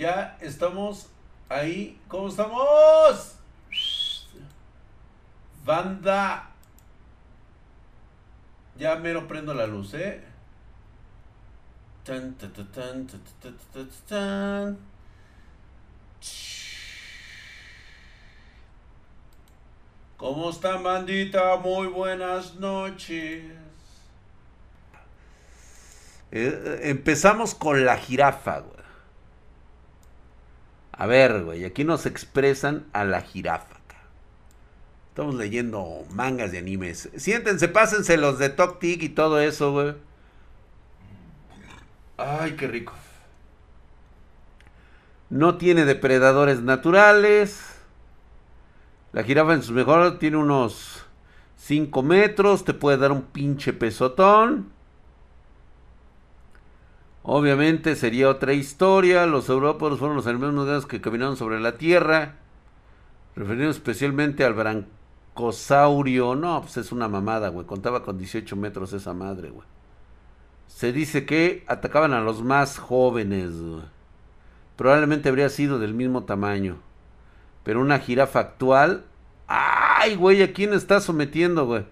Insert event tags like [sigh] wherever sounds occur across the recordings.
Ya estamos ahí. ¿Cómo estamos? Banda. Ya mero prendo la luz, ¿eh? ¿Cómo están, bandita? Muy buenas noches. Eh, empezamos con la jirafa, güey. A ver, güey, aquí nos expresan a la jirafa. Estamos leyendo mangas de animes. Siéntense, pásense los de Tok y todo eso, güey. Ay, qué rico. No tiene depredadores naturales. La jirafa en su mejor tiene unos 5 metros. Te puede dar un pinche pesotón. Obviamente sería otra historia. Los europeos fueron los grandes que caminaron sobre la tierra. Referido especialmente al brancosaurio. No, pues es una mamada, güey. Contaba con 18 metros esa madre, güey. Se dice que atacaban a los más jóvenes, güey. Probablemente habría sido del mismo tamaño. Pero una jirafa actual. ¡Ay, güey! ¿A quién está sometiendo, güey?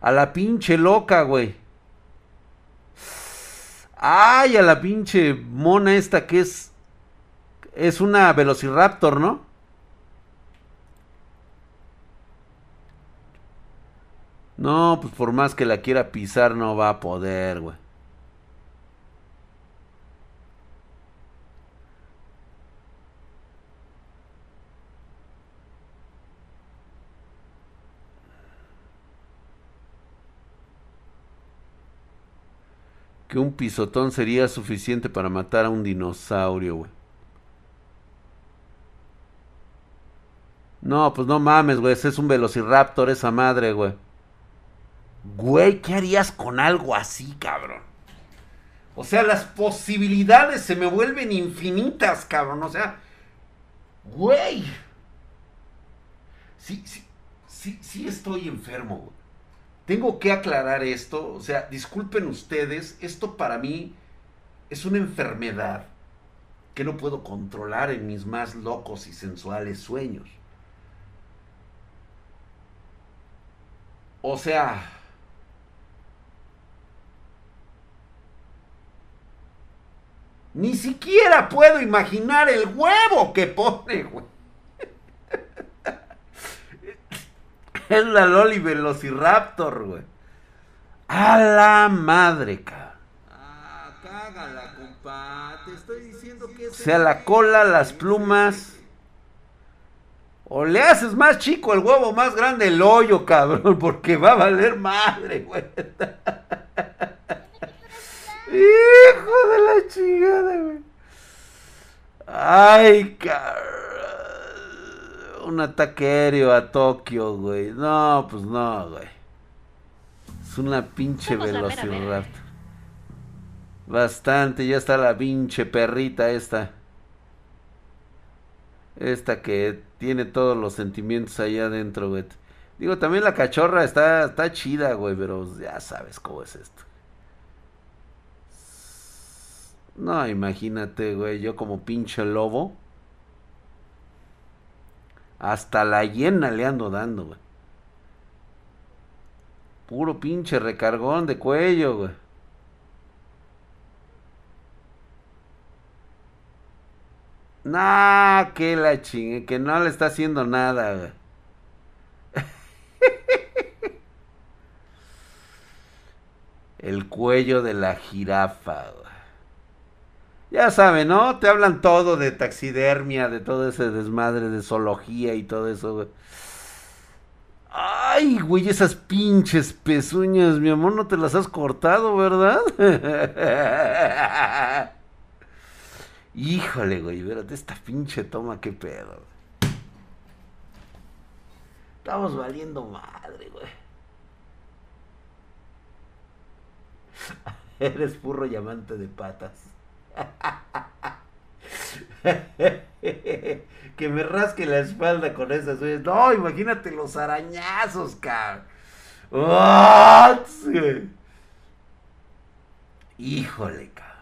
A la pinche loca, güey. ¡Ay! A la pinche mona esta que es. Es una Velociraptor, ¿no? No, pues por más que la quiera pisar, no va a poder, güey. Que un pisotón sería suficiente para matar a un dinosaurio, güey. No, pues no mames, güey. Ese es un velociraptor, esa madre, güey. Güey, ¿qué harías con algo así, cabrón? O sea, las posibilidades se me vuelven infinitas, cabrón. O sea, güey. Sí, sí, sí, sí estoy enfermo, güey. Tengo que aclarar esto, o sea, disculpen ustedes, esto para mí es una enfermedad que no puedo controlar en mis más locos y sensuales sueños. O sea, ni siquiera puedo imaginar el huevo que pone, güey. [laughs] Es la Loli Velociraptor, güey. A la madre, cabrón. Ah, cágala, compa. Te estoy diciendo que O sea, la cola, las plumas. O le haces más chico el huevo, más grande el hoyo, cabrón, porque va a valer madre, güey. [laughs] Hijo de la chingada, güey. Ay, cabrón un ataque aéreo a Tokio, güey. No, pues no, güey. Es una pinche velociraptor. Bastante, ya está la pinche perrita esta. Esta que tiene todos los sentimientos ahí adentro, güey. Digo, también la cachorra está, está chida, güey, pero ya sabes cómo es esto. No, imagínate, güey, yo como pinche lobo. Hasta la hiena le ando dando, güey. Puro pinche recargón de cuello, güey. Nah, que la chingue, que no le está haciendo nada, güey. [laughs] El cuello de la jirafa, güey. Ya saben, ¿no? Te hablan todo de taxidermia, de todo ese desmadre de zoología y todo eso, güey. Ay, güey, esas pinches pezuñas, mi amor, no te las has cortado, ¿verdad? [laughs] Híjole, güey, espérate, esta pinche toma, qué pedo. Estamos valiendo madre, güey. [laughs] Eres purro llamante de patas. [laughs] que me rasque la espalda con esas uñas. No, imagínate los arañazos, cabrón. Híjole, cabrón.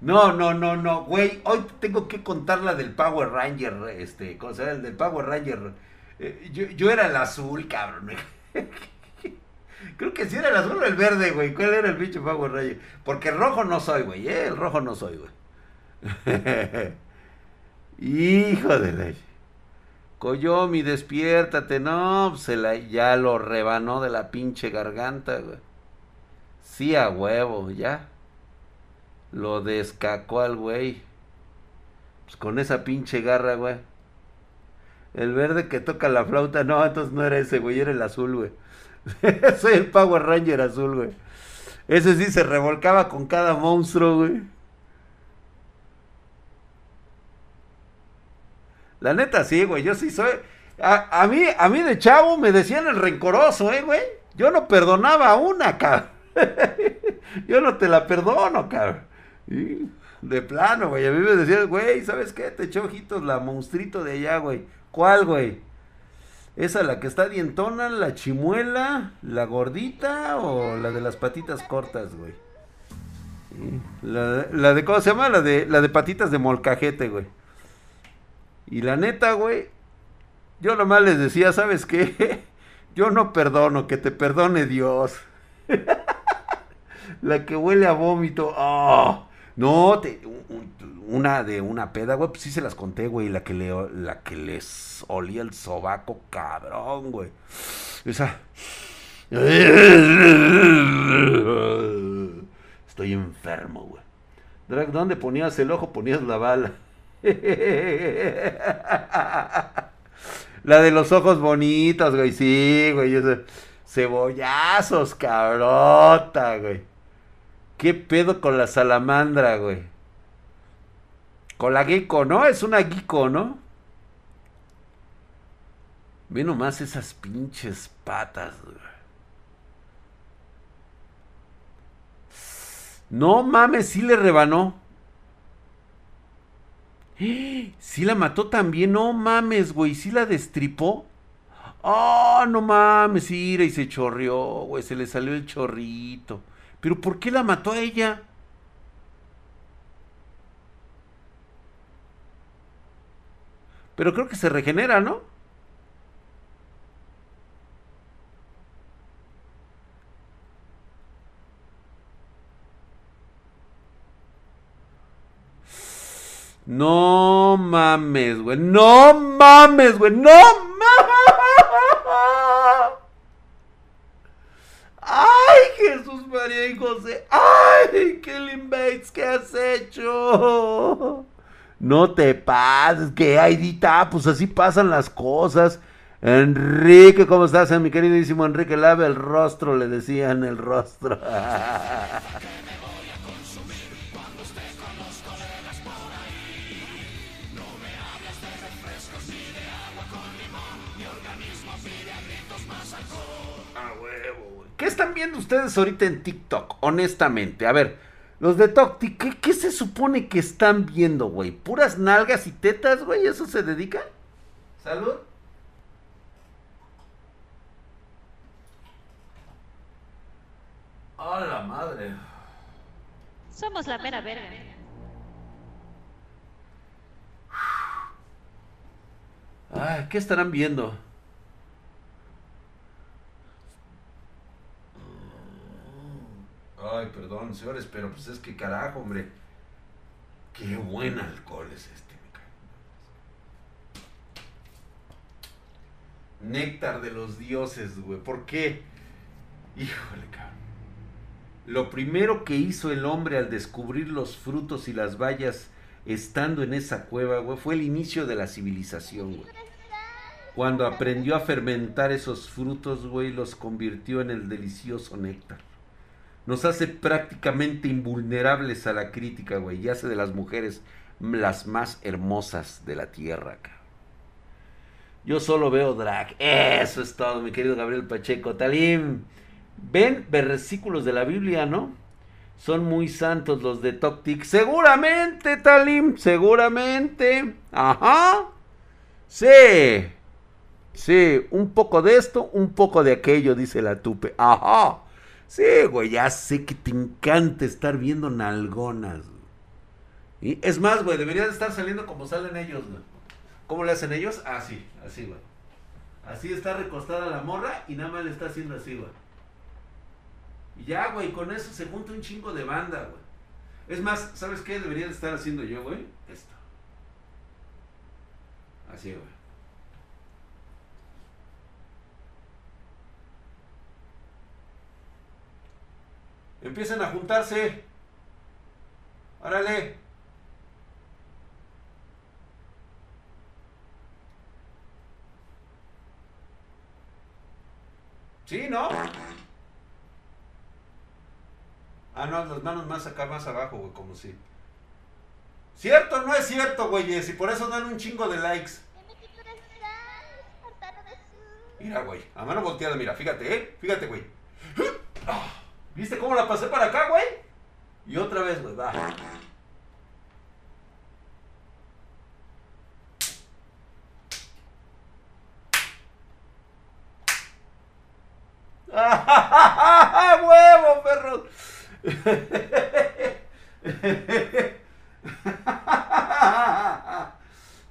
No, no, no, no, güey. Hoy tengo que contar la del Power Ranger, este, ¿cómo llama? El del Power Ranger. Eh, yo, yo era el azul, cabrón. [laughs] Creo que sí era el azul o el verde, güey. ¿Cuál era el bicho Power Ranger? Porque rojo no soy, güey, ¿eh? El rojo no soy, güey. [laughs] Hijo de la... Coyomi, despiértate. No, se la, ya lo rebanó de la pinche garganta, güey. Sí, a huevo, ya. Lo descacó al güey. Pues con esa pinche garra, güey. El verde que toca la flauta, no, entonces no era ese, güey, era el azul, güey. [laughs] Soy el Power Ranger azul, güey. Ese sí se revolcaba con cada monstruo, güey. La neta sí, güey, yo sí soy... A, mí, a mí de chavo me decían el rencoroso, eh, güey. Yo no perdonaba una, cabrón. [laughs] yo no te la perdono, cabrón. De plano, güey. A mí me decían, güey, ¿sabes qué? Te echó ojitos la monstruito de allá, güey. ¿Cuál, güey? ¿Esa la que está dientona, la chimuela, la gordita o la de las patitas cortas, güey? La, de, ¿cómo se llama? La de, la de patitas de molcajete, güey. Y la neta, güey, yo nomás les decía, ¿sabes qué? [laughs] Yo no perdono, que te perdone Dios. [laughs] la que huele a vómito. ¡Oh! No, te, una de una peda, güey, pues sí se las conté, güey, la que le, la que les olía el sobaco, cabrón, güey. Esa. Estoy enfermo, güey. Drag, ¿dónde ponías el ojo? Ponías la bala. La de los ojos bonitos, güey, sí, güey. Cebollazos, cabrota, güey. ¿Qué pedo con la salamandra, güey? Con la gecko, ¿no? Es una gecko, ¿no? Ve nomás esas pinches patas. No mames, sí le rebanó. Sí la mató también, no mames, güey, sí la destripó. Oh, no mames, ira y se chorrió, güey, se le salió el chorrito. Pero ¿por qué la mató a ella? Pero creo que se regenera, ¿no? No mames, güey. No mames, güey. No mames. Ay, Jesús María y José. Ay, Kelly Bates, ¿qué has hecho? No te pases, que Aidita, pues así pasan las cosas. Enrique, ¿cómo estás? Mi queridísimo Enrique, lave el rostro, le decían el rostro. [laughs] ¿Qué están viendo ustedes ahorita en TikTok? Honestamente, a ver, los de ¿qué, ¿qué, se supone que están viendo, güey? ¿Puras nalgas y tetas, güey? ¿Eso se dedica? ¿Salud? ¡A la madre! Somos la mera verga. Ay, ¿qué estarán viendo? Señores, pero pues es que carajo, hombre. Qué buen alcohol es este, me Néctar de los dioses, güey. ¿Por qué? Híjole, cabrón. Lo primero que hizo el hombre al descubrir los frutos y las bayas estando en esa cueva, güey, fue el inicio de la civilización, güey. Cuando aprendió a fermentar esos frutos, güey, los convirtió en el delicioso néctar nos hace prácticamente invulnerables a la crítica, güey, y hace de las mujeres las más hermosas de la tierra, Yo solo veo drag. Eso es todo, mi querido Gabriel Pacheco. Talim, ven versículos de la Biblia, ¿no? Son muy santos los de Toctic. Seguramente, Talim, seguramente. Ajá. Sí. Sí, un poco de esto, un poco de aquello, dice la tupe. Ajá. Sí, güey, ya sé que te encanta estar viendo nalgonas. Y es más, güey, debería de estar saliendo como salen ellos, güey. ¿Cómo le hacen ellos? Así, así, güey. Así está recostada la morra y nada más le está haciendo así, güey. Y ya, güey, con eso se junta un chingo de banda, güey. Es más, ¿sabes qué debería de estar haciendo yo, güey? Esto. Así, güey. Empiecen a juntarse. Órale. Sí, ¿no? Ah, no, las manos más acá, más abajo, güey, como si. ¿Cierto no es cierto, güeyes? Y por eso dan un chingo de likes. Mira, güey, a mano volteada, mira, fíjate, ¿eh? Fíjate, güey. ¿Viste cómo la pasé para acá, güey? Y otra vez, güey, va. ¡Ah, [laughs] ¡Huevo, perro! [laughs]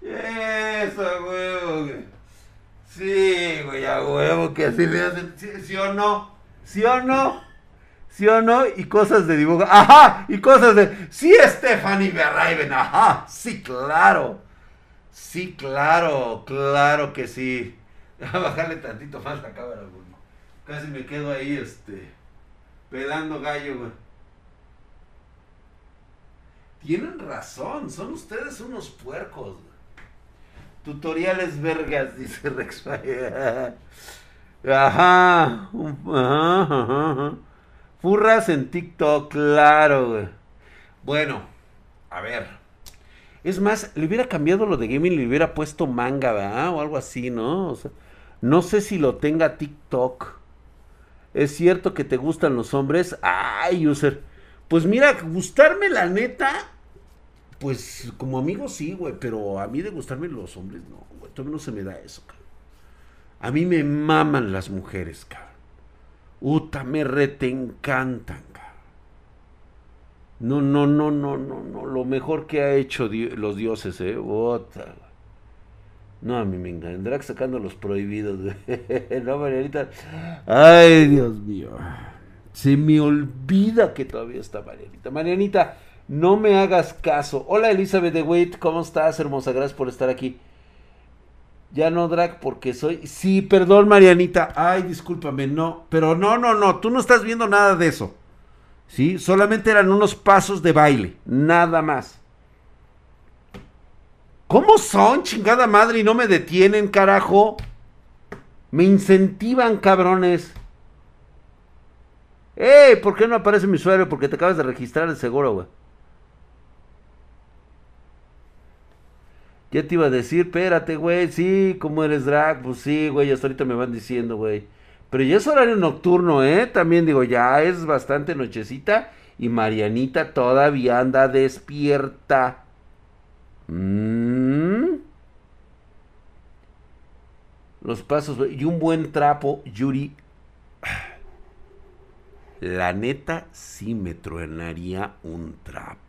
Eso, huevo, güey. Sí, güey, a huevo, que así le hacen. ¿Sí, sí o no? ¿Sí o no? Y cosas de dibujo. ¡Ajá! Y cosas de. Sí, Stephanie Berraiven. ¡Ajá! Sí, claro. Sí, claro. Claro que sí. [laughs] A bajarle tantito más la cámara, güey. Casi me quedo ahí, este. Pelando gallo, güey. Tienen razón, son ustedes unos puercos. Tutoriales vergas, [laughs] dice Rex. Ajá, ajá, ajá. Furras en TikTok, claro, güey. Bueno, a ver. Es más, le hubiera cambiado lo de gaming, le hubiera puesto manga, ¿verdad? O algo así, ¿no? O sea, no sé si lo tenga TikTok. ¿Es cierto que te gustan los hombres? Ay, user. Pues mira, gustarme la neta, pues como amigo sí, güey, pero a mí de gustarme los hombres no, güey, todavía no se me da eso, cabrón. A mí me maman las mujeres, cabrón. Uta, me rete encantan. No, no, no, no, no, no, lo mejor que ha hecho los dioses, eh. Uta. No, a mí me encantan. Drag sacando los prohibidos. güey. [laughs] no, Marianita. Ay, Dios mío. Se me olvida que todavía está Marianita. Marianita, no me hagas caso. Hola, Elizabeth de Wait. ¿Cómo estás, hermosa? Gracias por estar aquí. Ya no drag porque soy. Sí, perdón, Marianita. Ay, discúlpame, no. Pero no, no, no. Tú no estás viendo nada de eso. Sí, solamente eran unos pasos de baile. Nada más. ¿Cómo son, chingada madre? Y no me detienen, carajo. Me incentivan, cabrones. ¡Ey! ¿Por qué no aparece mi usuario? Porque te acabas de registrar el seguro, güey. Ya te iba a decir, espérate, güey. Sí, como eres drag? Pues sí, güey. Hasta ahorita me van diciendo, güey. Pero ya es horario nocturno, ¿eh? También digo, ya es bastante nochecita. Y Marianita todavía anda despierta. Mm. Los pasos, güey. Y un buen trapo, Yuri. [sighs] La neta sí me truenaría un trapo.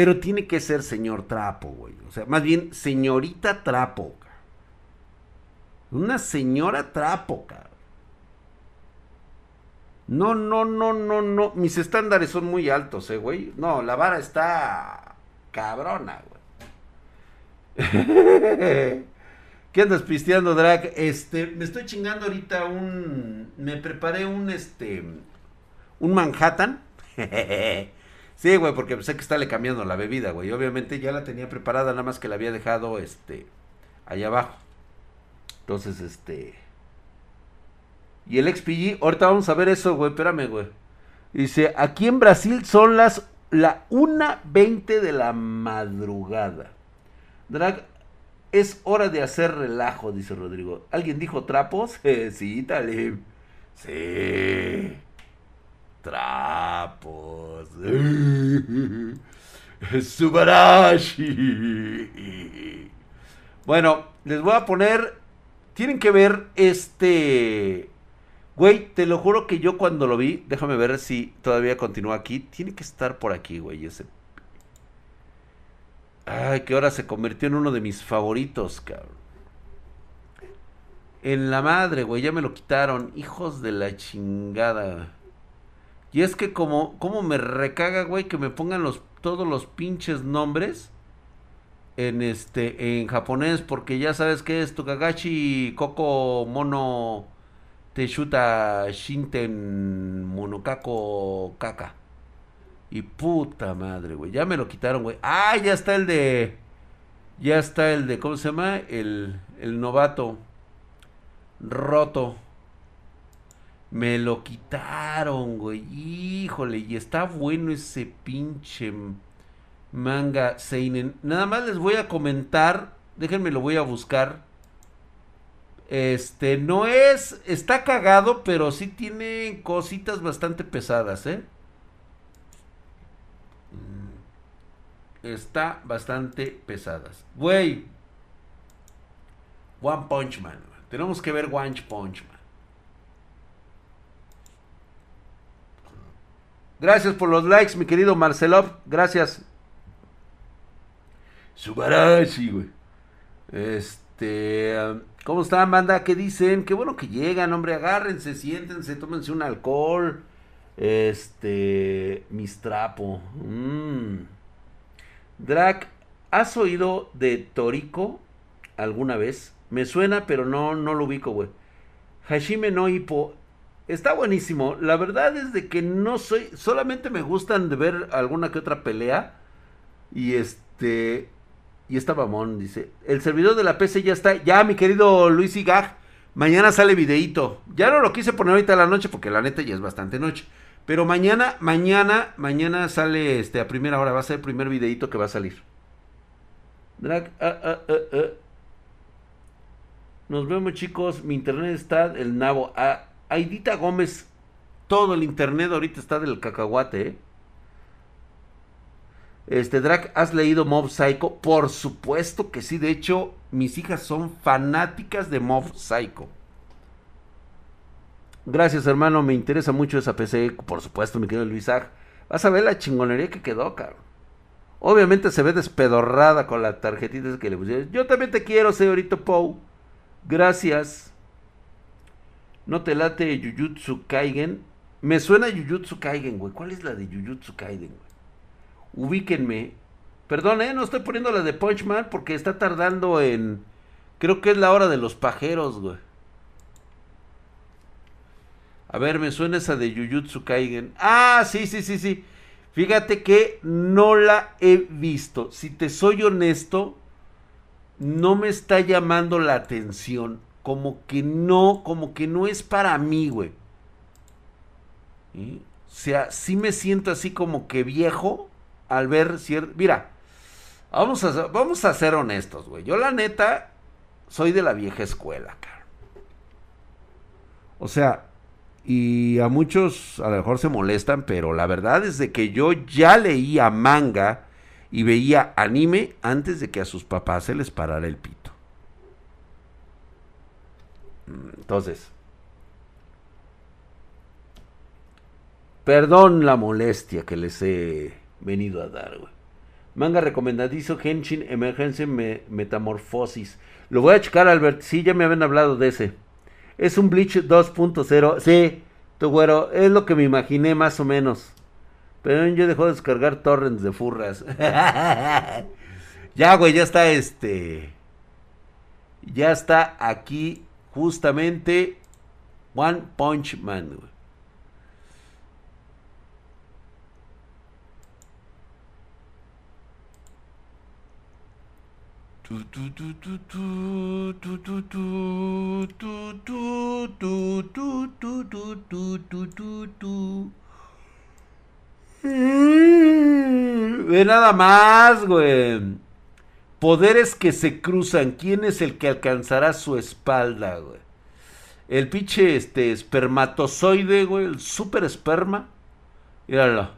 Pero tiene que ser señor trapo, güey. O sea, más bien señorita trapo. Una señora trapo, cabrón. No, no, no, no, no. Mis estándares son muy altos, eh, güey. No, la vara está cabrona, güey. [laughs] ¿Qué andas pisteando, Drag? Este, me estoy chingando ahorita un. Me preparé un este. Un Manhattan. [laughs] sí, güey, porque sé que está le cambiando la bebida, güey. Obviamente ya la tenía preparada, nada más que la había dejado este. Allá abajo. Entonces, este. Y el XPG, ahorita vamos a ver eso, güey. Espérame, güey. Dice: aquí en Brasil son las. La 1.20 de la madrugada. Drag, es hora de hacer relajo, dice Rodrigo. ¿Alguien dijo trapos? [laughs] Sí, Talib. Sí. Trapos. [laughs] Subarashi. Bueno, les voy a poner. Tienen que ver este. Güey, te lo juro que yo cuando lo vi, déjame ver si todavía continúa aquí. Tiene que estar por aquí, güey, ese Ay, que ahora se convirtió en uno de mis favoritos, cabrón. En la madre, güey, ya me lo quitaron. Hijos de la chingada. Y es que como, como me recaga, güey, que me pongan los, todos los pinches nombres en este, en japonés, porque ya sabes que es Tukagashi Koko Mono Teshuta Shinten Monokako Kaka. Y puta madre, güey. Ya me lo quitaron, güey. Ah, ya está el de. Ya está el de. ¿Cómo se llama? El, el novato. Roto. Me lo quitaron, güey. Híjole, y está bueno ese pinche manga Seinen. Nada más les voy a comentar. Déjenme lo voy a buscar. Este, no es. Está cagado, pero sí tiene cositas bastante pesadas, ¿eh? está bastante pesadas. Güey. One Punch Man. Tenemos que ver One Punch Man. Gracias por los likes, mi querido Marcelov. Gracias. Subarashi, güey. Este. ¿Cómo están, banda? ¿Qué dicen? Qué bueno que llegan, hombre. Agárrense, siéntense, tómense un alcohol. Este. Mistrapo. Mmm. Drac, ¿has oído de Toriko alguna vez? Me suena, pero no, no lo ubico, güey. Hashime no Hippo. Está buenísimo. La verdad es de que no soy. Solamente me gustan de ver alguna que otra pelea. Y este. Y está mamón, dice. El servidor de la PC ya está. Ya, mi querido Luis Igag. Mañana sale videíto. Ya no lo quise poner ahorita a la noche porque la neta ya es bastante noche. Pero mañana, mañana, mañana sale este a primera hora. Va a ser el primer videito que va a salir. Drag, ah, ah, ah, Nos vemos, chicos. Mi internet está el nabo. Aidita Gómez. Todo el internet ahorita está del cacahuate, ¿eh? Este, Drag, ¿has leído Mob Psycho? Por supuesto que sí. De hecho, mis hijas son fanáticas de Mob Psycho. Gracias, hermano. Me interesa mucho esa PC. Por supuesto, mi querido Luis Vas a ver la chingonería que quedó, cabrón. Obviamente se ve despedorrada con la tarjetita que le pusieron. Yo también te quiero, señorito Pou. Gracias. No te late Jujutsu Kaigen. Me suena Jujutsu Kaigen, güey. ¿Cuál es la de Jujutsu Kaigen, güey? Ubíquenme. Perdón, eh, no estoy poniendo la de Punchman porque está tardando en. Creo que es la hora de los pajeros, güey. A ver, me suena esa de Jujutsu Kaigen. Ah, sí, sí, sí, sí. Fíjate que no la he visto. Si te soy honesto, no me está llamando la atención. Como que no, como que no es para mí, güey. O sea, sí me siento así como que viejo al ver cierto... Mira, vamos a, vamos a ser honestos, güey. Yo la neta soy de la vieja escuela, cara. O sea, y a muchos a lo mejor se molestan, pero la verdad es de que yo ya leía manga y veía anime antes de que a sus papás se les parara el pito. Entonces, perdón la molestia que les he venido a dar, güey. Manga recomendadizo Henshin Emergency Metamorfosis. Lo voy a checar, Albert. Sí, ya me habían hablado de ese. Es un Bleach 2.0. Sí, tu güero, es lo que me imaginé más o menos. Pero yo dejó de descargar torrents de furras. [laughs] ya, güey, ya está este. Ya está aquí justamente One Punch Man, güey. Ve nada más, güey. Poderes que se cruzan. ¿Quién es el que alcanzará su espalda, güey? El pinche este espermatozoide, güey, el super esperma. Míralo.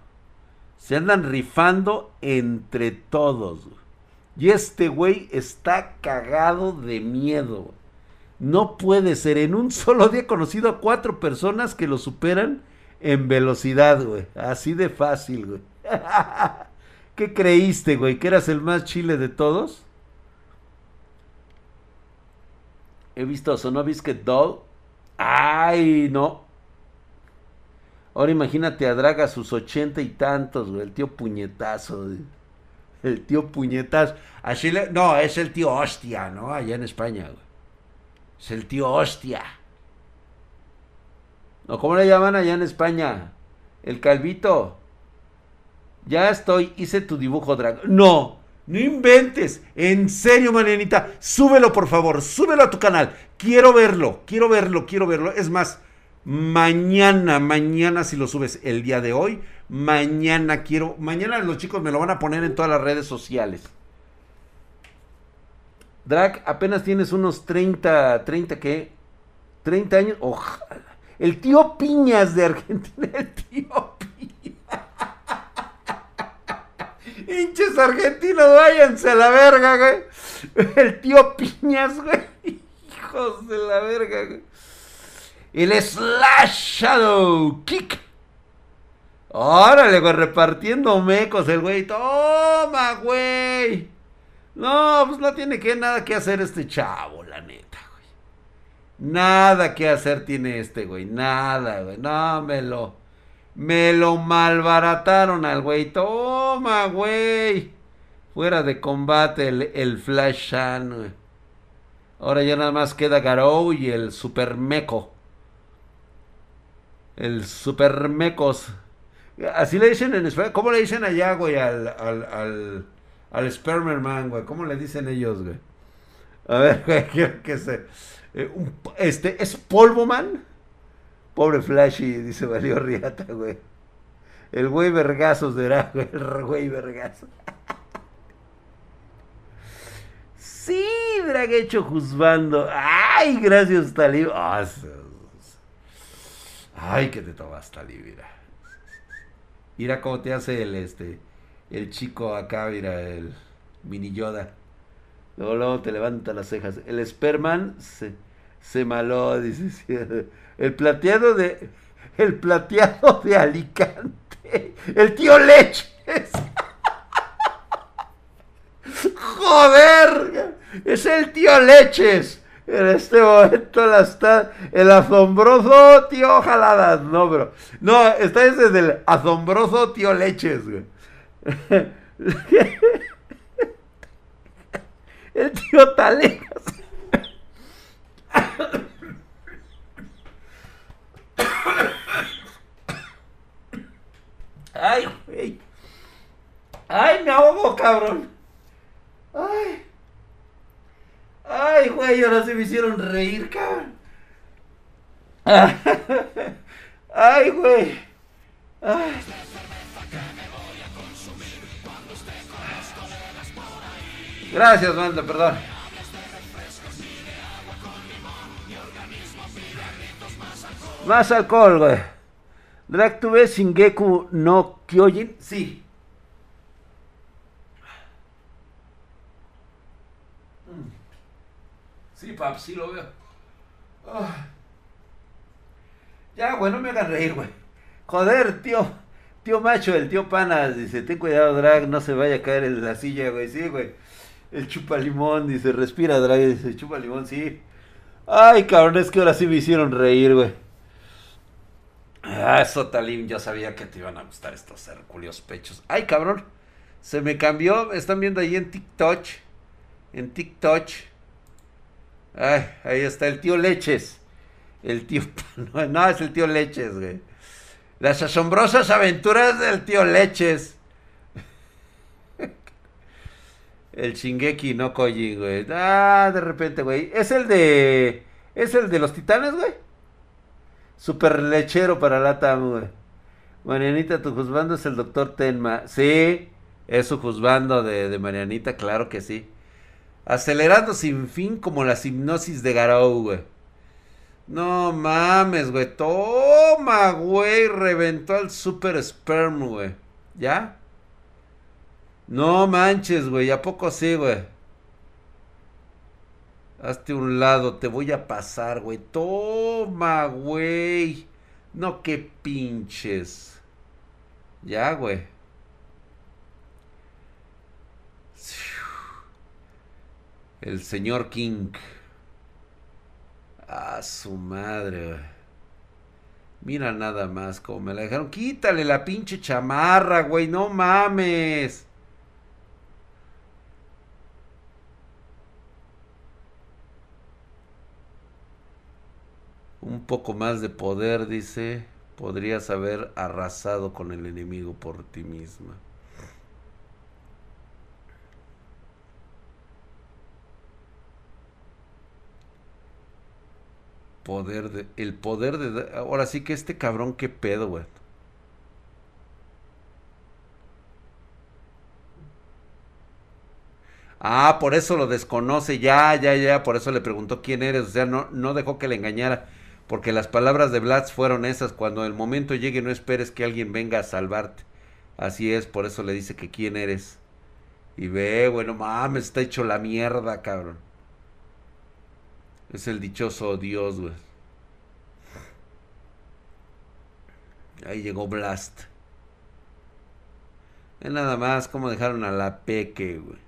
Se andan rifando entre todos, güey. Y este güey está cagado de miedo. No puede ser. En un solo día he conocido a cuatro personas que lo superan en velocidad, güey. Así de fácil, güey. [laughs] ¿Qué creíste, güey? ¿Que eras el más chile de todos? He visto Sono Biscuit Doll. Ay, no. Ahora imagínate a Draga a sus ochenta y tantos, güey. El tío puñetazo. güey. El tío puñetazo. Así le... No, es el tío hostia, ¿no? Allá en España, güey. Es el tío hostia. ¿O cómo le llaman allá en España? El calvito. Ya estoy, hice tu dibujo, Drag. No, no inventes. En serio, Marianita. Súbelo, por favor. Súbelo a tu canal. Quiero verlo, quiero verlo, quiero verlo. Es más, mañana, mañana si lo subes el día de hoy, mañana quiero, mañana los chicos me lo van a poner en todas las redes sociales. Drag, apenas tienes unos 30, 30 qué? 30 años. Ojalá. El tío Piñas de Argentina, [laughs] el tío Piñas. Hinches argentinos, váyanse a la verga, güey. [laughs] El tío Piñas, güey. [laughs] Hijos de la verga, güey. El Slash Shadow Kick. Órale, güey, repartiendo mecos el güey. Toma, güey. No, pues no tiene que nada que hacer este chavo, la neta, güey. Nada que hacer tiene este, güey. Nada, güey. No, me lo. Me lo malbarataron al güey. Toma, güey. Fuera de combate el, el Flash Shan, güey. Ahora ya nada más queda Garou y el Super Meco. El Super Mecos. Así le dicen en España. ¿Cómo le dicen allá, güey, al, al, al, al Spermerman, güey? ¿Cómo le dicen ellos, güey? A ver, [laughs] güey, quiero que se. eh, un- este, ¿es Polvoman? Pobre Flashy, dice Valió Riata, güey. El güey vergazos de güey. El güey vergazo. Sí, Draguecho juzgando. Ay, gracias, Talib. Ah, Ay, que te tomas, Talib, mira. Mira cómo te hace el este. El chico acá, mira, el mini Yoda. Luego, luego te levanta las cejas. El Sperman se, se maló, dice. [laughs] El plateado de. El plateado de Alicante. El tío Leches. Joder. Es el tío Leches. En este momento la está. El asombroso tío Jaladas. No, bro. No, está ese del asombroso tío Leches, güey. [laughs] El tío Talejas. Ay, güey. Ay, me ahogo, cabrón. Ay. Ay, güey, ahora se me hicieron reír, cabrón. [laughs] Ay, güey. Ay. Gracias, banda, perdón. Más alcohol, güey. Drag, ¿tú ves Shingeki no Kyojin? Sí. Sí, pap, sí lo veo. Ya, güey, no me hagan reír, güey. Joder, tío. Tío macho, el tío Panas, dice, ten cuidado, Drag, no se vaya a caer en la silla, güey. Sí, güey. El chupa limón, dice, respira, Drag, dice, chupa limón, sí. Ay, cabrón, es que ahora sí me hicieron reír, güey. Ah, Sotalim, yo sabía que te iban a gustar estos hercúleos pechos. Ay, cabrón, se me cambió, están viendo ahí en TikTok. En TikTok. Ahí está el tío Leches. El tío. [laughs] No, no, es el tío Leches, güey. Las asombrosas aventuras del tío Leches. [laughs] El Shingeki no Koji, güey. Ah, de repente, güey. Es el de. Es el de los titanes, güey. Super lechero para Latam, güey. Marianita, tu juzgando es el doctor Tenma. Sí, es su juzgando de, de Marianita, claro que sí. Acelerando sin fin como las hipnosis de Garou, güey. No mames, güey. Toma, güey. Reventó al Super Sperm, güey. ¿Ya? No manches, güey. ¿A poco sí, güey? Hazte un lado, te voy a pasar, güey. Toma, güey. No, qué pinches. Ya, güey. El señor King. A su madre. Mira nada más cómo me la dejaron. Quítale la pinche chamarra, güey. No mames. Un poco más de poder, dice. Podrías haber arrasado con el enemigo por ti misma. Poder de. El poder de. Ahora sí que este cabrón, qué pedo, güey. Ah, por eso lo desconoce. Ya, ya, ya. Por eso le preguntó quién eres. O sea, no, no dejó que le engañara. Porque las palabras de Blatz fueron esas. Cuando el momento llegue, no esperes que alguien venga a salvarte. Así es, por eso le dice que quién eres. Y ve, bueno, mames, está hecho la mierda, cabrón. Es el dichoso Dios, güey. Ahí llegó Blast. Es nada más como dejaron a la peque, güey.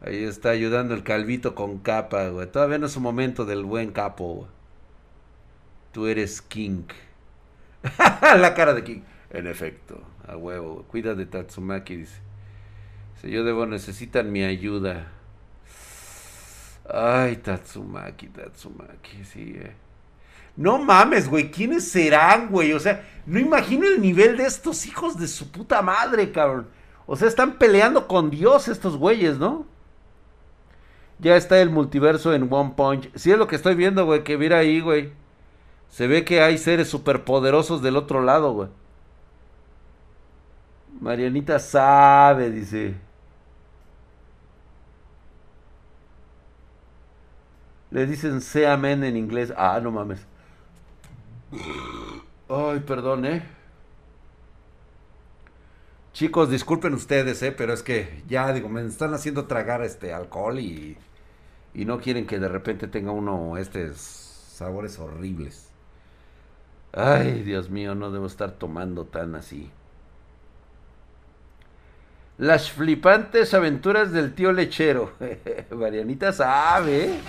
Ahí está ayudando el calvito con capa, güey. Todavía no es un momento del buen capo, güey. Tú eres King. [laughs] la cara de King. En efecto, a huevo. Cuida de Tatsumaki, dice. Si yo debo, necesitan mi ayuda. Ay, Tatsumaki, Tatsumaki, sí, eh. No mames, güey, ¿quiénes serán, güey? O sea, no imagino el nivel de estos hijos de su puta madre, cabrón. O sea, están peleando con Dios estos güeyes, ¿no? Ya está el multiverso en One Punch. Sí es lo que estoy viendo, güey, que mira ahí, güey. Se ve que hay seres superpoderosos del otro lado, güey. Marianita sabe, dice. Le dicen sea amén en inglés. Ah, no mames. Ay, perdón, eh. Chicos, disculpen ustedes, eh, pero es que ya digo, me están haciendo tragar este alcohol y, y no quieren que de repente tenga uno estos sabores horribles. Ay, Dios mío, no debo estar tomando tan así. Las flipantes aventuras del tío lechero. [laughs] Marianita sabe.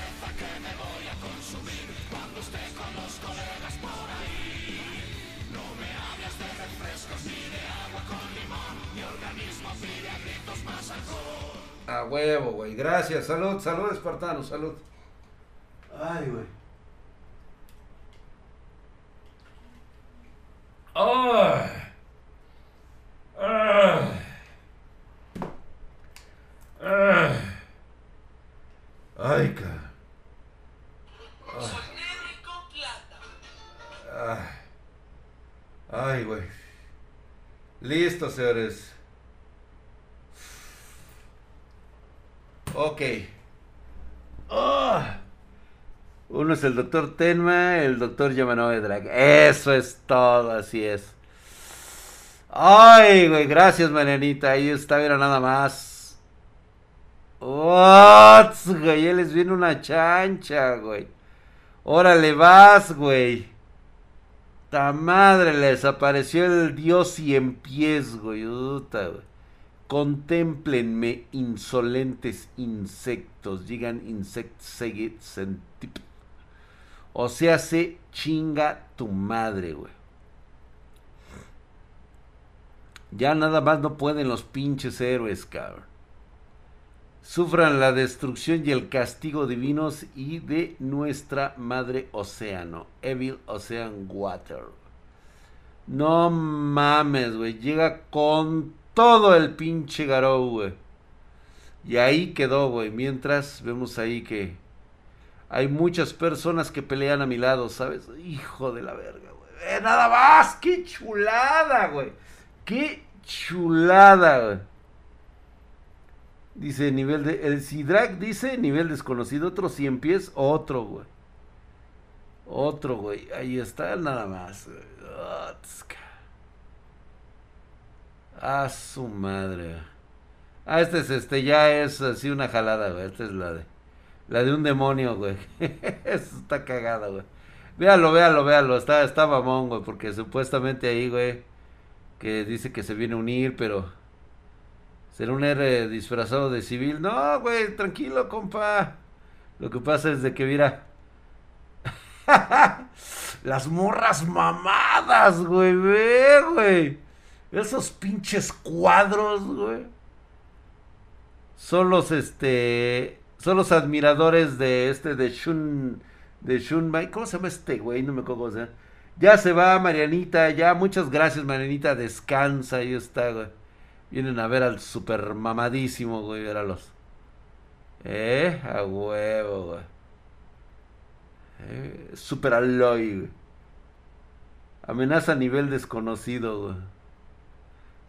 A huevo, güey. Gracias. Salud, salud, espartano, salud. Ay, güey. Listo, señores. Ok. Ah. Uno es el doctor Tenma, el doctor Yamanoe Drag. Eso es todo, así es. Ay, güey, gracias, Marianita. Ahí está, mira nada más. What, güey, ya les viene una chancha, güey. Órale, vas, güey. Madre, les apareció el dios cien pies, güey. Contemplenme, insolentes insectos. Digan insect O sea, se chinga tu madre, güey. Ya nada más no pueden los pinches héroes, cabrón sufran la destrucción y el castigo divinos y de nuestra madre océano, Evil Ocean Water. No mames, güey, llega con todo el pinche Garou, güey. Y ahí quedó, güey, mientras vemos ahí que hay muchas personas que pelean a mi lado, ¿sabes? Hijo de la verga, güey. nada más, qué chulada, güey. Qué chulada, güey. Dice nivel de. El Sidrak dice nivel desconocido. Otro 100 pies. Otro, güey. Otro, güey. Ahí está, nada más. Ah, su madre. Ah, este es este. Ya es así una jalada, güey. Esta es la de. La de un demonio, güey. [laughs] Eso está cagada, güey. Véalo, véalo, véalo. Está, está mamón, güey. Porque supuestamente ahí, güey. Que dice que se viene a unir, pero. Será un héroe disfrazado de civil. No, güey, tranquilo, compa. Lo que pasa es de que, mira. [laughs] Las morras mamadas, güey. Ve, güey. Esos pinches cuadros, güey. Son los, este. Son los admiradores de este, de Shun. De Shun Mai. ¿Cómo se llama este güey? No me acuerdo cómo. Ya se va, Marianita. Ya, muchas gracias, Marianita. Descansa. Ahí está, güey. Vienen a ver al super mamadísimo, güey. Véralos. Eh, a huevo, güey. Eh, super Aloy, güey. Amenaza a nivel desconocido, güey.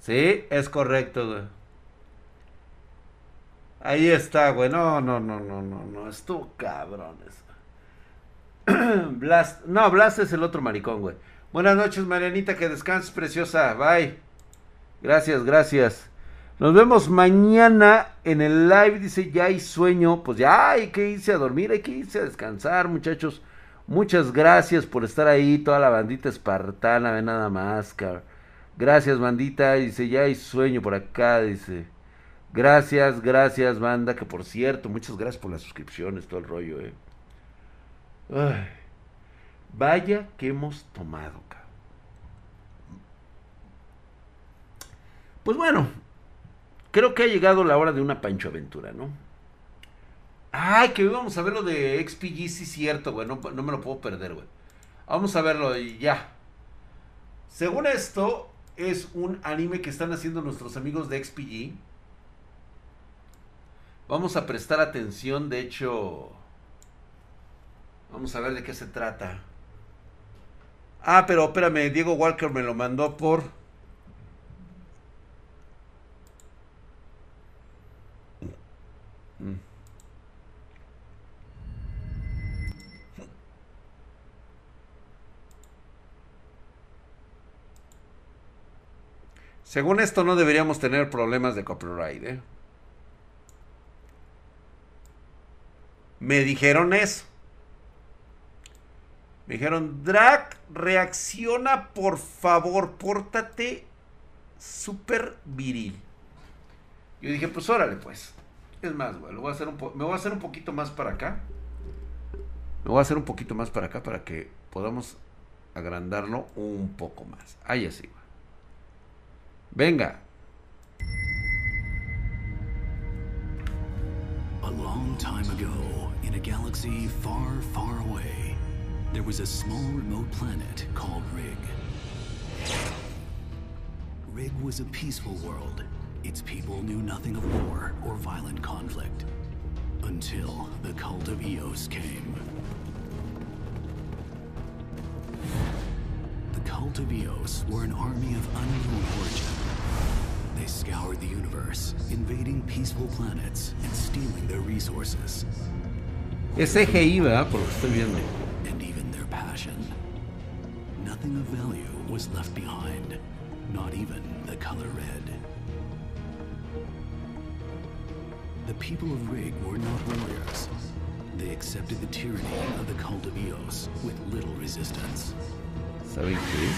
Sí, es correcto, güey. Ahí está, güey. No, no, no, no, no, no. Estuvo cabrones. [clears throat] Blast. No, Blast es el otro maricón, güey. Buenas noches, Marianita. Que descanses, preciosa. Bye. Gracias, gracias. Nos vemos mañana en el live. Dice, ya hay sueño. Pues ya hay que irse a dormir, hay que irse a descansar, muchachos. Muchas gracias por estar ahí, toda la bandita espartana, ve nada más, cabrón. Gracias, bandita. Dice, ya hay sueño por acá, dice. Gracias, gracias, banda. Que por cierto, muchas gracias por las suscripciones, todo el rollo, eh. Ay, vaya que hemos tomado. Pues bueno, creo que ha llegado la hora de una Pancho Aventura, ¿no? Ay, que vamos a ver lo de XPG, sí cierto, güey. No, no me lo puedo perder, güey. Vamos a verlo y ya. Según esto, es un anime que están haciendo nuestros amigos de XPG. Vamos a prestar atención, de hecho... Vamos a ver de qué se trata. Ah, pero espérame, Diego Walker me lo mandó por... Según esto no deberíamos tener problemas de copyright, ¿eh? Me dijeron eso. Me dijeron, Drac, reacciona por favor, pórtate súper viril. Yo dije, pues órale, pues. Es más, güey, lo voy a hacer me voy a hacer un poquito más para acá. Me voy a hacer un poquito más para acá para que podamos agrandarlo un poco más. Ahí así. Venga. A long time ago, in a galaxy far, far away, there was a small remote planet called Rig. Rig was a peaceful world. Its people knew nothing of war or violent conflict. Until the cult of Eos came. The cult of Eos were an army of unknown origin. They scoured the universe, invading peaceful planets and stealing their resources. Es CGI, ¿verdad? Por lo que estoy viendo. and even their passion. Nothing of value was left behind, not even the color red. The people of Rig were not warriors. They accepted the tyranny of the cult of Eos with little resistance. ¿Saben qué?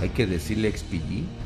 Hay que decirle XPG The cult of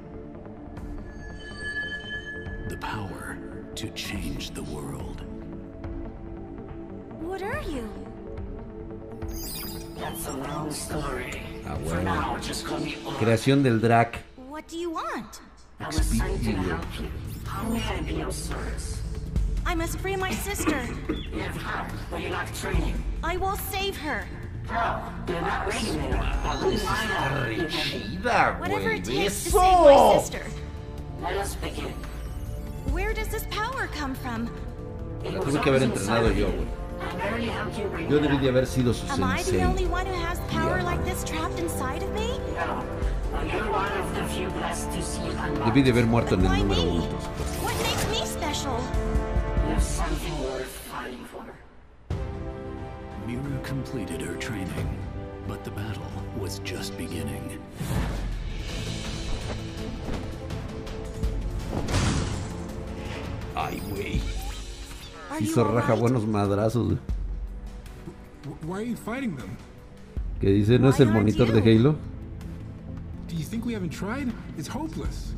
The power to change the world. What are you? That's a long story. Ah, For bueno. now, just call me Orc. Creación del Drac. What do you want? I to help. How may I be of service? I must free my sister. You have heart, but you lack training. I will save her. No, you're not ready, Mira. I'll lose my Re chida, Whatever it takes to save my ¡Eso! sister. Let us begin. Where does this power come from? It La was tuve que haber entrenado yo, güey. I barely helped Yo debí de haber sido su Am I the only one who has power like this trapped inside of me? You're one of the few blessed to see. Debí de haber muerto en el número uno. por supuesto. What makes me special? You have something worth fighting for. Mira completed her training, but the battle was just beginning. Ay, güey. Zorraja alright? buenos madrazos, güey. Wh- Why are you fighting them? Que dice, ¿no es el monitor de? Halo? Do you think we haven't tried? It's hopeless.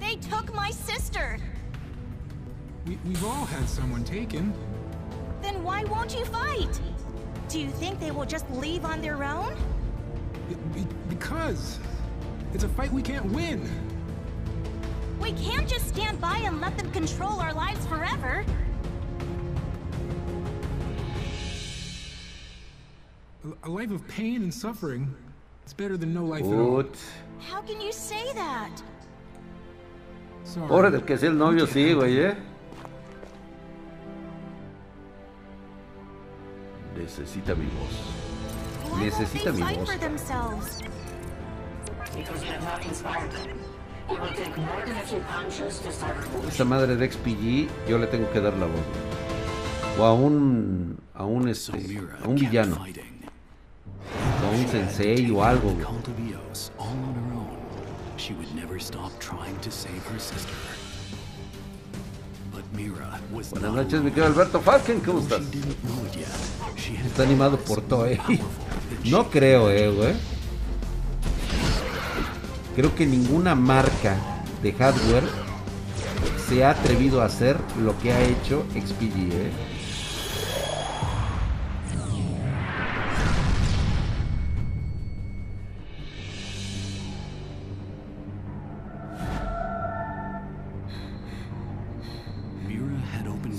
They took my sister. We, we've all had someone taken. Then why won't you fight? Do you think they will just leave on their own? Be- be- because it's a fight we can't win. We can't just stand by and let them control our lives forever. A, a life of pain and suffering is better than no life at all. How can you say that? Sorry. Pobre del que sea el novio, sí, güey, eh. Necesita mi voz. Why won't Necesita they mi fight voz. For themselves? Because you have not inspired them. It will take more than a few punches to start a revolution. Esa madre de XPG, yo le tengo que dar la voz. O a un. A un, este, Mira a un villano. O a un sensei o algo. She would never stop trying to save her sister. But Mira was Buenas noches, mi querido Alberto Falken, ¿cómo estás? Está animado por powerful than No creo, eh, güey. Creo que ninguna marca de hardware se ha atrevido a hacer lo que ha hecho XPG, eh.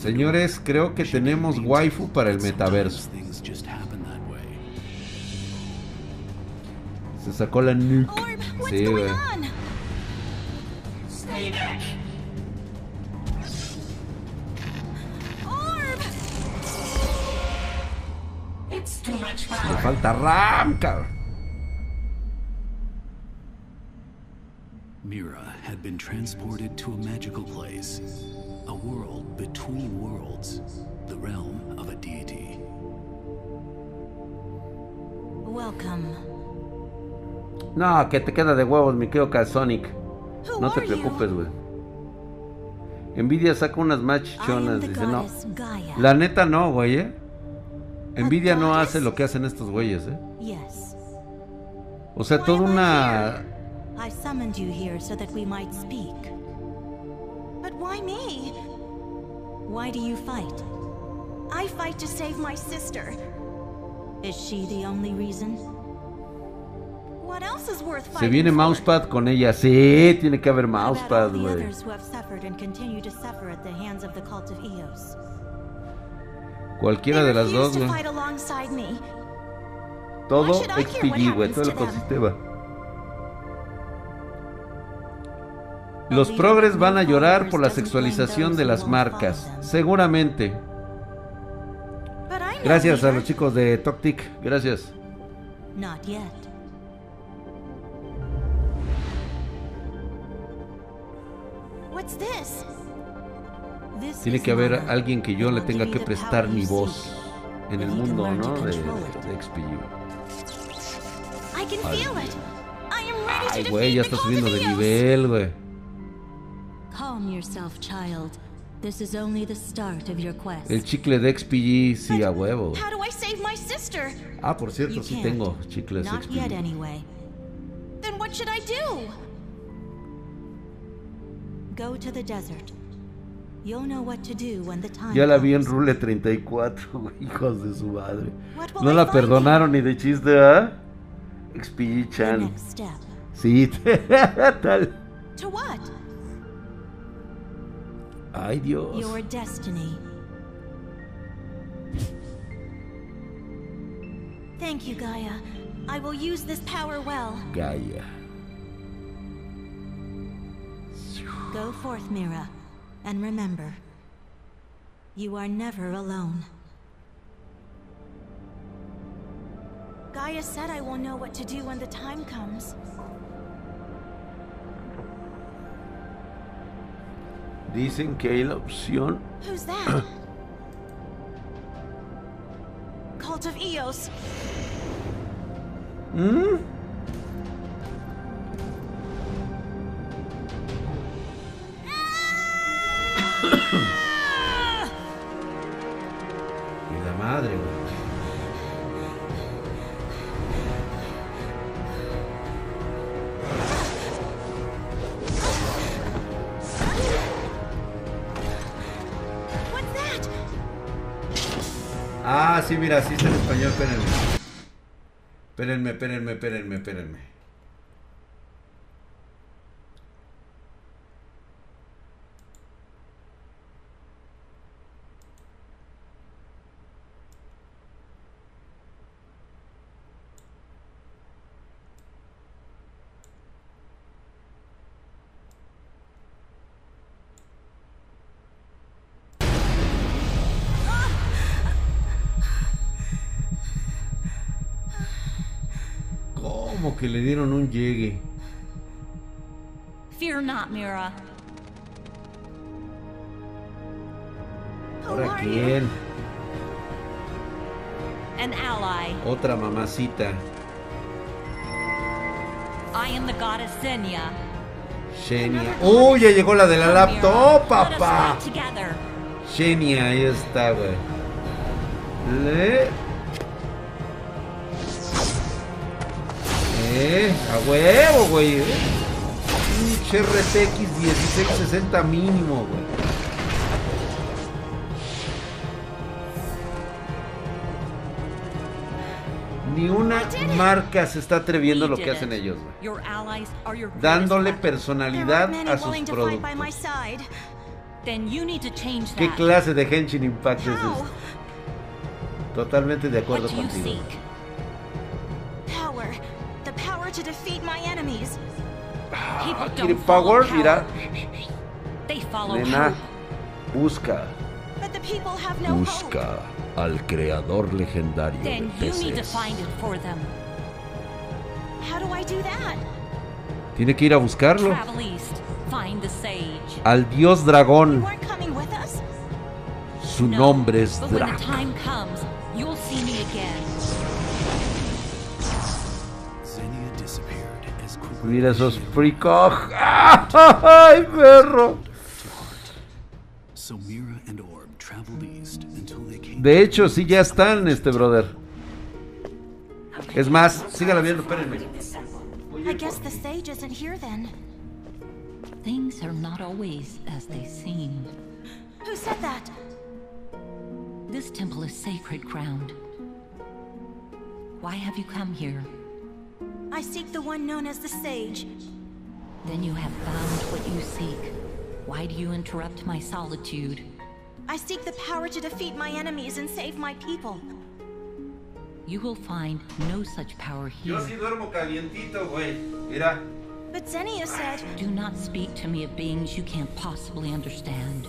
Señores, creo que tenemos waifu para el metaverso. Se sacó la nuke. Orb, what's Sí, going on? Stay back. Orb! It's too much Le power. falta RAM, cabrón. Mira had been transported to a magical place, a world between worlds, the realm of a deity. Welcome. No, que te queda de huevos, mi querido Sonic. No te preocupes, güey. Nvidia saca unas más chichonas. Dice, no. La neta no, güey, eh. Nvidia no hace lo que hacen estos güeyes, eh. O sea, toda una. I summoned you here so that we might speak. But why me? Why do you fight? I fight to save my sister. Is she the only reason? Se viene mousepad con ella. Sí, tiene que haber mousepad, güey. Cualquiera de las dos, güey. Todo XPG, güey. Todo el ecosistema. Los progres van a llorar por la sexualización de las marcas. Seguramente. Gracias a los chicos de Toctic. Gracias. Not yet. Tiene que haber alguien que yo le tenga que prestar mi voz en el mundo, ¿no? De, de XPG. I can feel it. I am ready Ay, to güey, ya está subiendo de nivel, güey. Calm yourself, child. This is only the start of your quest. El chicle de XPG, sí, a huevo. How do I save my sister? Ah, por cierto, You sí can't. tengo chicles Not yet, XPG. Go to the desert. You'll know what to do when the time Ya la vi en. Rule 34, güey, [laughs] hijos de su madre. What No la perdonaron ni de chiste, ¿ah? XPG The Chan. Sí, [laughs] tal. To what? Ay, Dios. Your destiny. Thank you, Gaia. I will use this power well. Gaia. Go forth, Mira, and remember, you are never alone. Gaia said I will know what to do when the time comes. Dicen que hay la opción. Who's that? [coughs] Cult of Eos. Hmm? Y la madre, güey. Ah, sí, mira, sí está en español, espérenme. Espérenme, espérenme, espérenme, espérenme. Le dieron un llegue? Fear not, Mira. ¿Ahora quién? An ally. Otra mamacita. I am the goddess Xenia. Xenia. ¡Uy! ya llegó la de la laptop, us papá! Xenia, ahí está, güey. Le. Eh, a huevo, güey. eh. Pinche RTX 1660 mínimo, güey. Ni una marca se está atreviendo We lo que hacen ellos, güey. Dándole personalidad a sus productos. ¿Qué clase de Genshin Impact es este? Totalmente de acuerdo contigo. Ah, ¿Quiere don't follow power? follow Nena, busca. Busca al creador legendario de peces. Tiene que ir a buscarlo. Al dios dragón. Su No, nombre es Drac. [laughs] Traveled east until they came De hecho, sí ya están, este brother. Es más, sígala viendo, espérenme. I guess the sage isn't here then. Things are not always as they seem. Who said that? This temple is sacred ground. Why have you come here? I seek the one known as the sage. Then you have found what you seek. Why do you interrupt my solitude? I seek the power to defeat my enemies and save my people. You will find no such power here. duermo calientito, güey. Mira. But Xenia said, Do not speak to me of beings you can't possibly understand.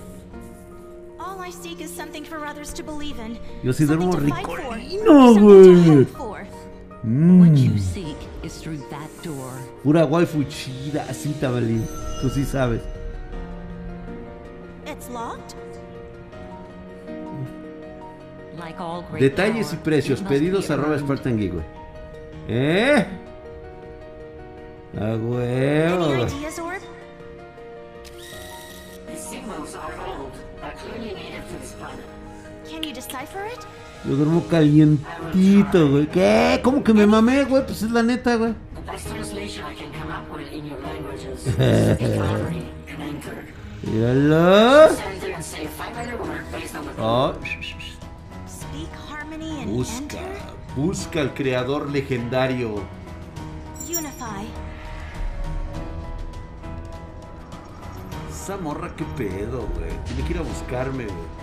all I seek is something for others to believe in. Yo sí something duermo to fight for, ricolino, something to güey. Hope for. What you seek is through that door. Pura waifu chida, así, Tabalín. Tú sí sabes. It's locked? Like all great Detalles y precios, pedidos arroba. Spartan Geek, güey. ¿Eh? A Any huevo. ideas, Orb? The symbols are old, but clearly native to this planet. Can you decipher it? Yo duermo calientito, güey. ¿Qué? ¿Cómo que me mamé, güey? Pues es la neta, güey. [laughs] Míralo. Oh, busca, busca al creador legendario. Esa morra, qué pedo, güey. Tiene que ir a buscarme, güey.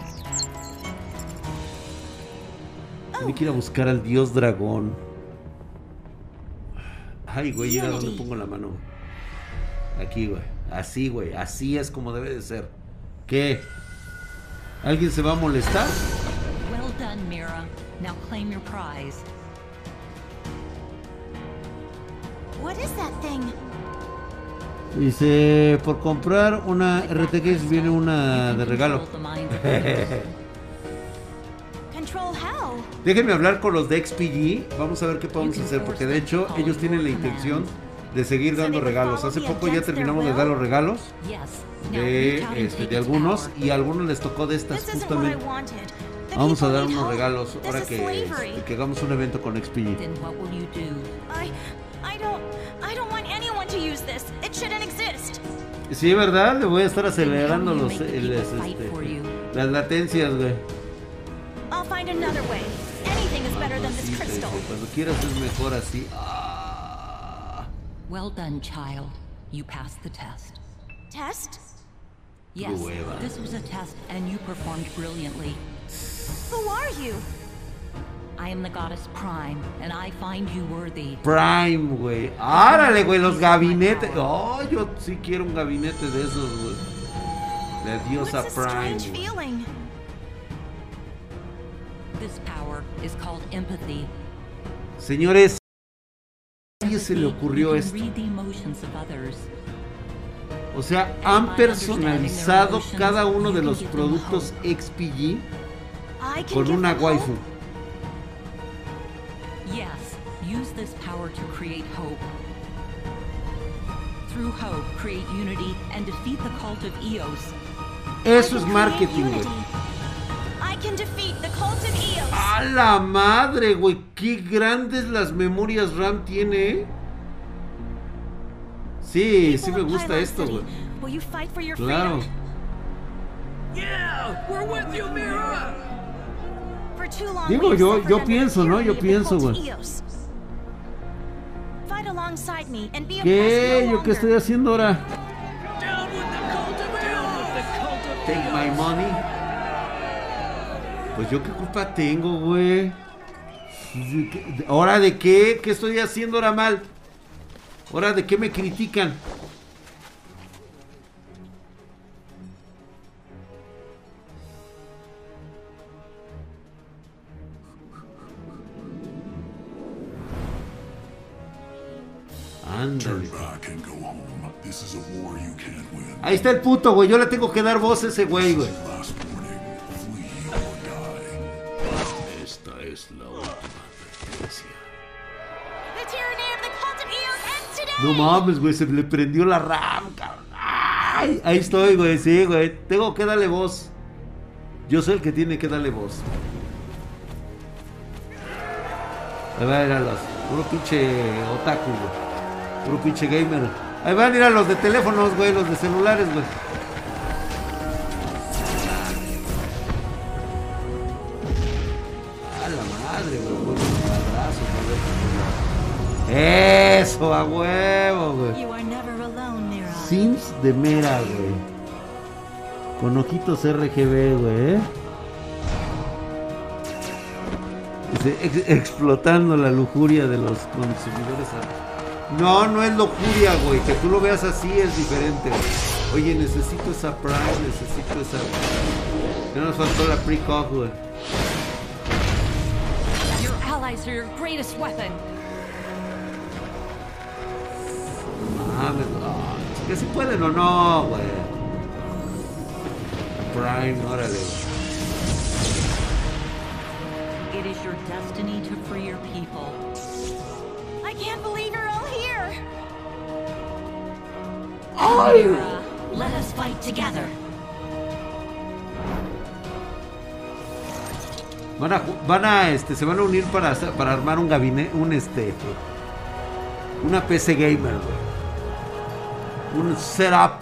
Tiene que ir a buscar al dios dragón. Ay, güey, ¿y ahora dónde pongo la mano? Aquí, güey. Así, güey. Así es como debe de ser. ¿Qué? ¿Alguien se va a molestar? Well done, Mira. Now claim your prize. What is that thing? Dice, por comprar una RTX viene una de regalo. [laughs] Déjenme hablar con los de XPG. Vamos a ver qué podemos hacer. Porque de hecho, ellos tienen la intención de seguir dando regalos. Hace poco ya terminamos de dar los regalos de, este, de algunos. Y a algunos les tocó de estas justamente. Vamos a dar unos regalos ahora que, que hagamos un evento con XPG. Sí, ¿verdad? Le voy a estar acelerando los, el- fight este, las latencias, güey. I'll find another way. Anything is better than this crystal. Cuando quieras es mejor así. Ah. Well done, child. You passed the test. Test? Yes, Prueba. this was a test, and you performed brilliantly. Who are you? I am the goddess Prime, and I find you worthy. Prime, güey. Árale, güey, los gabinetes. Oh, yo sí quiero un gabinete de esos, güey. La diosa What's this Prime. strange güey. feeling? Señores, ¿a nadie se le Empathy, ocurrió esto? O sea, han personalizado cada uno de los productos XPG con una waifu. Yes, use this power to create hope. Through hope, create unity and defeat the cult of Eos. Eso es marketing, güey. ¡A la madre, güey! ¡Qué grandes las memorias RAM tiene! eh! Sí, sí me gusta esto, güey. Will you fight for your Claro. freedom? Yeah, we're with you, Mira. For too long Digo, yo- yo pienso, ¿no? Yo pienso, cult of güey. Eos. Fight alongside me and be ¿Qué? ¿Yo qué estoy haciendo ahora? Take my money. Pues yo qué culpa tengo, güey. ¿Qué- ¿Hora de qué? ¿Qué estoy haciendo ahora mal? ¿Hora de qué me critican? Ándale. Ahí está el puto, güey. Yo le tengo que dar voz a ese güey, güey. No mames, güey, se le prendió la RAM, cabrón. Ahí estoy, güey, sí, güey. Tengo que darle voz. Yo soy el que tiene que darle voz. Ahí van los. Puro pinche otaku, güey. Puro pinche gamer. Ahí van a ir a los de teléfonos, güey, los de celulares, güey. De Mera, güey. Con ojitos RGB, güey. ¿eh? Explotando la lujuria de los consumidores. No, no es lujuria, güey. Que tú lo veas así es diferente. Oye, necesito esa Prime, necesito esa. Ya nos faltó la pre-cog, güey. Your allies are your greatest weapon. Que si pueden o no, güey. Prime, órale. It is your destiny to free your people. I can't believe you're all here. Mira, let us fight together. Van a, van a, este, se van a unir para, para armar un gabinete, un, este, una PC gamer, güey. Un setup.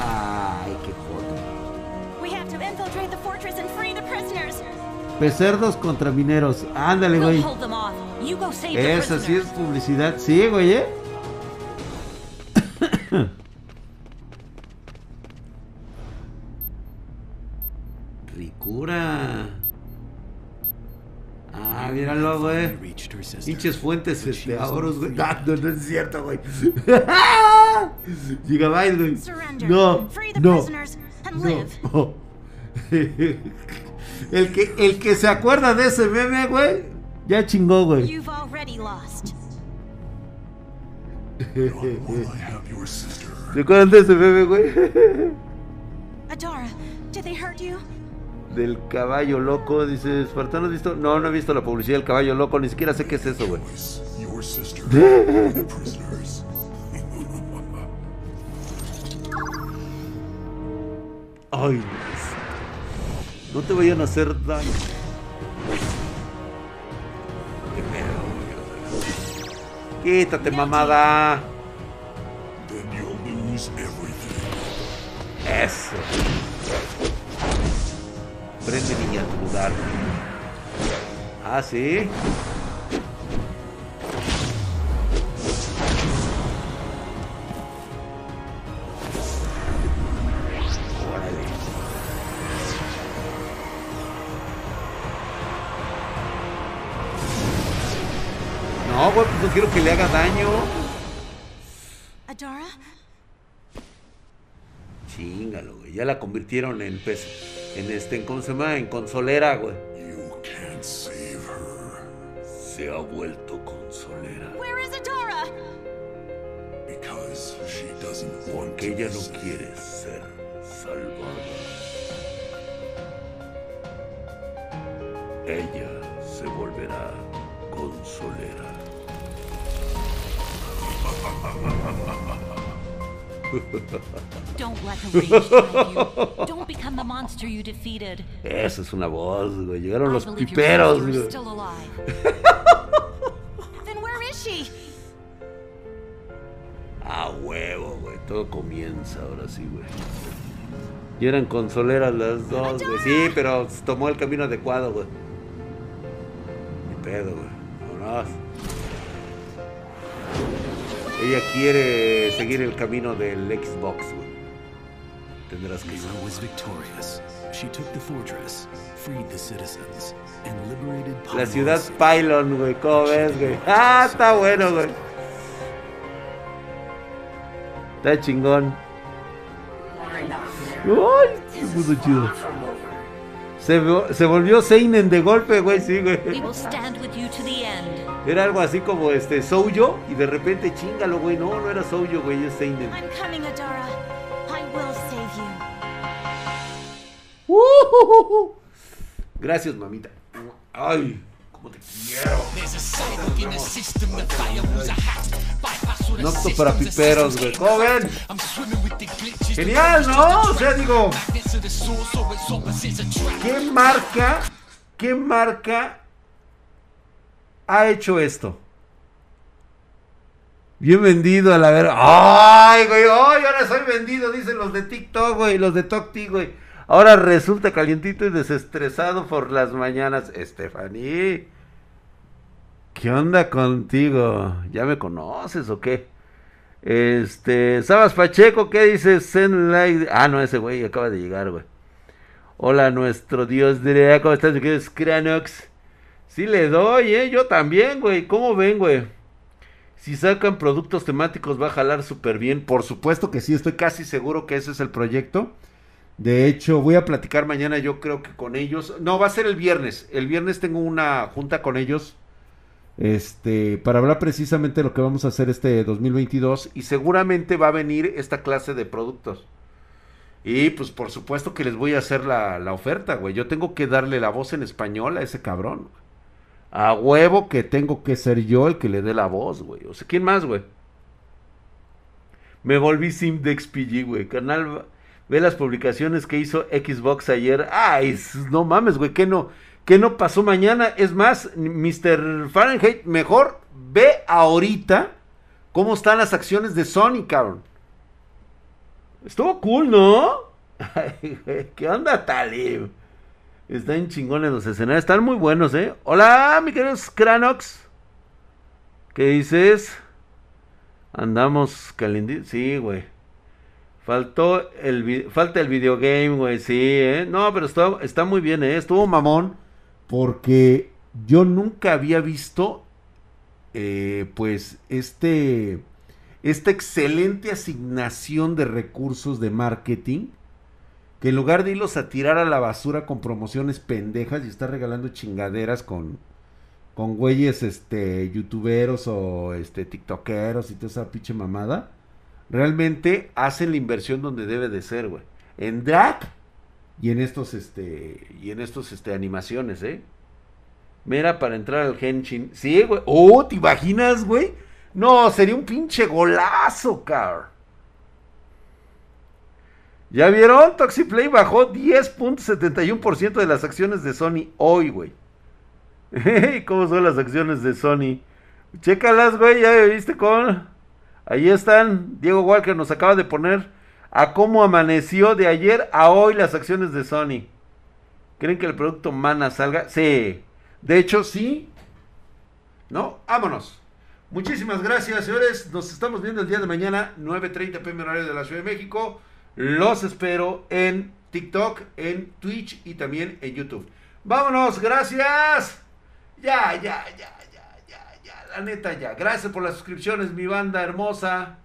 Ay, qué joto. We have to infiltrate the fortress and free the prisoners. Pecerdos contra mineros. Ándale, güey. Esa sí es publicidad. Sí, güey, ¿eh? Pinches fuentes este, ahorros, güey. [laughs] Ah, no, no es cierto, güey. [laughs] Gigabyte, güey. No, Free the no, prisoners and no. live. [laughs] El que, el que se acuerda de ese meme, güey, Ya chingó, güey. You've already lost. Not while I have your sister. ¿Se acuerdan de ese bebé, güey? Adara, did they hurt you? Del caballo loco, dice Espartano, ¿has visto? No, no he visto la publicidad del caballo loco, ni siquiera sé qué es eso, güey. Ay, no te vayan a hacer daño. Quítate, mamada. Eso. Prende niña tu lugar. Ah, sí. No, güey, pues no quiero que le haga daño. Adara? Chingalo, güey. Ya la convirtieron en pez. En este, ¿cómo se llama? En consolera, güey. You can't save her Se ha vuelto consolera. Where is Adara? because she doesn't want Porque to ella be no saved. quiere ser salvada. Ella se volverá consolera. [laughs] Don't let the rage drive you. Don't become the monster you defeated. Esa es una voz, güey. Llegaron los piperos, güey. still alive. [laughs] Then where is she? A huevo, güey. Todo comienza ahora sí, güey. Y eran consoleras las dos, güey. Sí, pero tomó el camino adecuado, güey. Ni pedo, güey. Vámonos. Ella quiere seguir el camino del Xbox, güey. Tendrás que Mira was victorious. She took the fortress, freed the citizens, and liberated La ciudad Pylon, güey. ¿Cómo ves, güey? [laughs] Ah, está bueno, güey. Está chingón. Ay, se puso chido. Se, se volvió Seinen de golpe, güey, sí, güey. We will stand with you to the end. Era algo así como este Souyo y de repente chingalo, güey. No, no era Souyo, güey, es Seinen. I'm coming, Adara. You. ¡Uh! Gracias, mamita. Ay, cómo te quiero. No apto para piperos, güey. ¿Cómo? Genial, ¿no? O sea, digo, ¿qué marca, qué marca ha hecho esto? Bien vendido a la ver. ¡Ay, güey! ¡Ay, ahora soy vendido! Dicen los de TikTok, güey, los de TokTik, güey. Ahora resulta calientito y desestresado por las mañanas. Stephanie. ¿Qué onda contigo? ¿Ya me conoces o qué? Este, Sabas Pacheco, ¿qué dices? Like- Ah, no, ese güey acaba de llegar, güey. Hola, nuestro Dios de ¿cómo estás, mi querido Scranox? Sí le doy, ¿eh? Yo también, güey. ¿Cómo ven, güey? Si sacan productos temáticos va a jalar súper bien. Por supuesto que sí, estoy casi seguro que ese es el proyecto. De hecho, voy a platicar mañana yo creo que con ellos. No, va a ser el viernes. El viernes tengo una junta con ellos. Este, para hablar precisamente de lo que vamos a hacer este 2022. Y seguramente va a venir esta clase de productos. Y pues por supuesto que les voy a hacer la, la oferta, güey. Yo tengo que darle la voz en español a ese cabrón. A huevo que tengo que ser yo el que le dé la voz, güey. O sea, ¿quién más, güey? Me volví Sim de güey. Canal, ve las publicaciones que hizo Xbox ayer. Ay, no mames, güey. ¿Qué no, no pasó mañana? Es más, Mr. Fahrenheit, mejor ve ahorita cómo están las acciones de Sony, cabrón. Estuvo cool, ¿no? [laughs] ¿Qué onda, Talib? Están chingones los escenarios. Están muy buenos, ¿eh? Hola, mi querido Cranox. ¿Qué dices? Andamos calentitos. Sí, güey. Faltó el falta el videogame, güey. Sí, ¿eh? No, pero está, está muy bien, ¿eh? Estuvo mamón. Porque yo nunca había visto, eh, pues, este, esta excelente asignación de recursos de marketing. Que en lugar de irlos a tirar a la basura con promociones pendejas y estar regalando chingaderas con, con güeyes, este, youtuberos o, este, tiktokeros y toda esa pinche mamada, realmente hacen la inversión donde debe de ser, güey. En drag y en estos, este, y en estos, este, animaciones, ¿eh? Mira, para entrar al Henshin. Sí, güey. Oh, ¿te imaginas, güey? No, sería un pinche golazo, car. ¿Ya vieron? Toxiplay bajó 10.71% de las acciones de Sony hoy, güey. [laughs] ¿Cómo son las acciones de Sony? Chécalas, güey, ya viste con... Ahí están. Diego Walker nos acaba de poner a cómo amaneció de ayer a hoy las acciones de Sony. ¿Creen que el producto Mana salga? Sí. De hecho, sí. ¿No? Vámonos. Muchísimas gracias, señores. Nos estamos viendo el día de mañana, 9.30 pm horario de la Ciudad de México. Los espero en TikTok, en Twitch y también en YouTube. Vámonos, gracias. Ya, ya, ya. Neta, ya. Gracias por las suscripciones, mi banda hermosa.